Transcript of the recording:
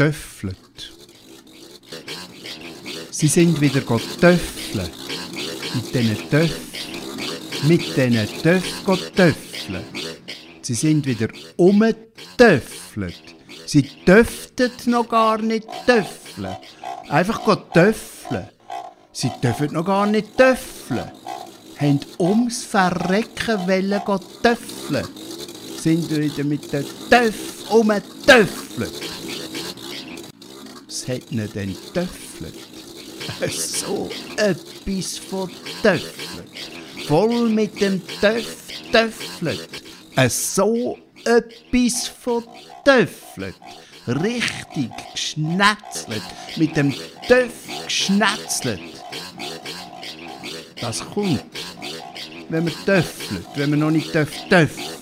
töffelt. Sie sind wieder töffeln. Mit diesen Töffeln. Mit diesen Töffeln töffeln. Sie sind wieder umgetöffelt. Sie dürften noch gar nicht töffeln. Einfach töffeln. Sie dürfen noch gar nicht töffeln. Haben ums Verrecken wollen töffeln. Sind wieder mit den Töff umgetöffelt. Was hat ihnen denn töffelt? So etwas von töffelt. Voll mit dem Töff töffelt. So etwas von töffelt. Richtig geschnetzelt. Mit dem Töff geschnetzelt. Das kommt, wenn man töffelt, wenn man noch nicht töff töffelt.